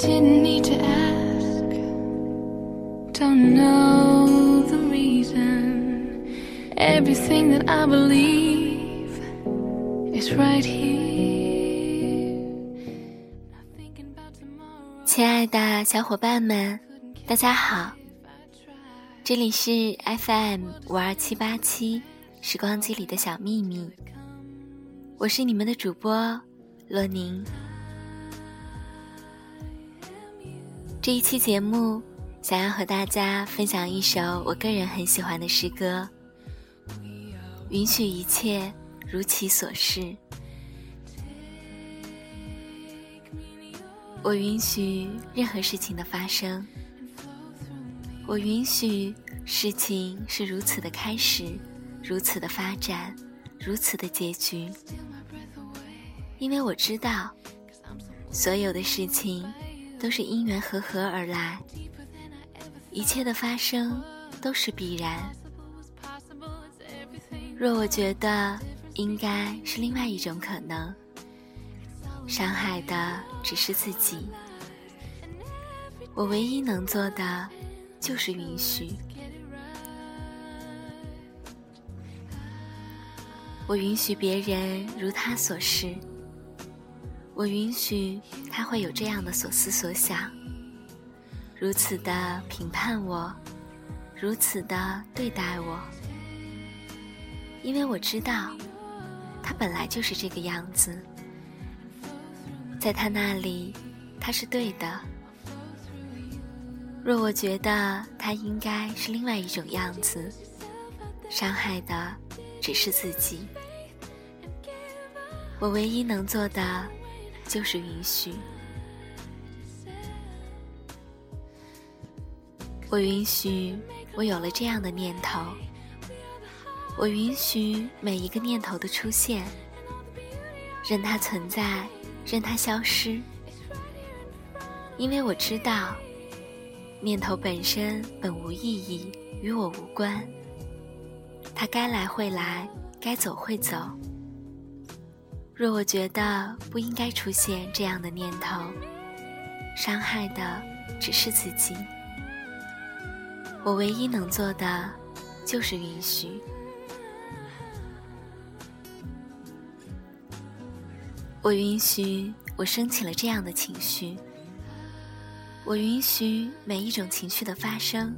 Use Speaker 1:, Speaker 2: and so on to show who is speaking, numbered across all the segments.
Speaker 1: Didn't need to ask, don't know the reason. Everything that I believe is right here. Not thinking about tomorrow.
Speaker 2: 亲爱的小伙伴们，大家好，这里是 FM 五二七八七时光机里的小秘密，我是你们的主播洛宁。这一期节目，想要和大家分享一首我个人很喜欢的诗歌，《允许一切如其所是》。我允许任何事情的发生，我允许事情是如此的开始，如此的发展，如此的结局，因为我知道，所有的事情。都是因缘和合而来，一切的发生都是必然。若我觉得应该是另外一种可能，伤害的只是自己。我唯一能做的就是允许。我允许别人如他所示。我允许他会有这样的所思所想，如此的评判我，如此的对待我，因为我知道，他本来就是这个样子，在他那里，他是对的。若我觉得他应该是另外一种样子，伤害的只是自己。我唯一能做的。就是允许，我允许我有了这样的念头，我允许每一个念头的出现，任它存在，任它消失，因为我知道，念头本身本无意义，与我无关，它该来会来，该走会走。若我觉得不应该出现这样的念头，伤害的只是自己。我唯一能做的就是允许。我允许我升起了这样的情绪。我允许每一种情绪的发生，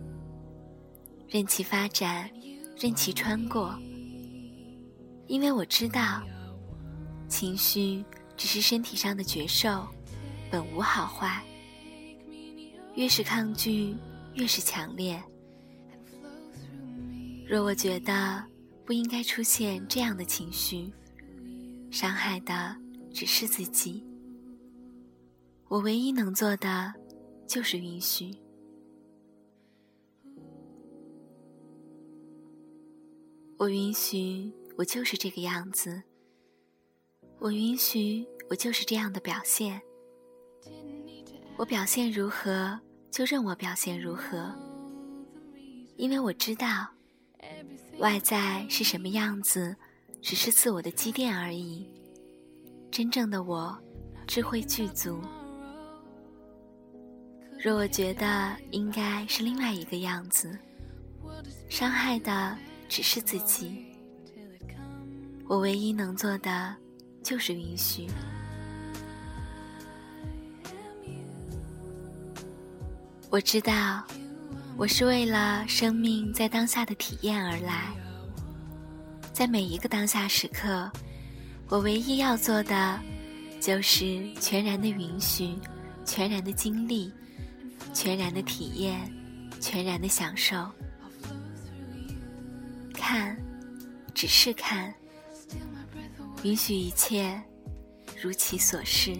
Speaker 2: 任其发展，任其穿过，因为我知道。情绪只是身体上的觉受，本无好坏。越是抗拒，越是强烈。若我觉得不应该出现这样的情绪，伤害的只是自己。我唯一能做的就是允许。我允许，我就是这个样子。我允许我就是这样的表现，我表现如何就任我表现如何，因为我知道，外在是什么样子，只是自我的积淀而已。真正的我，智慧具足。若我觉得应该是另外一个样子，伤害的只是自己。我唯一能做的。就是允许。我知道，我是为了生命在当下的体验而来。在每一个当下时刻，我唯一要做的，就是全然的允许，全然的经历，全然的体验，全然的享受。看，只是看。允许一切如其所是。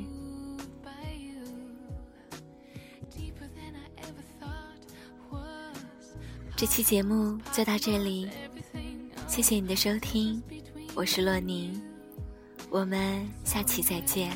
Speaker 2: 这期节目就到这里，谢谢你的收听，我是洛宁，我们下期再见。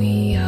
Speaker 2: we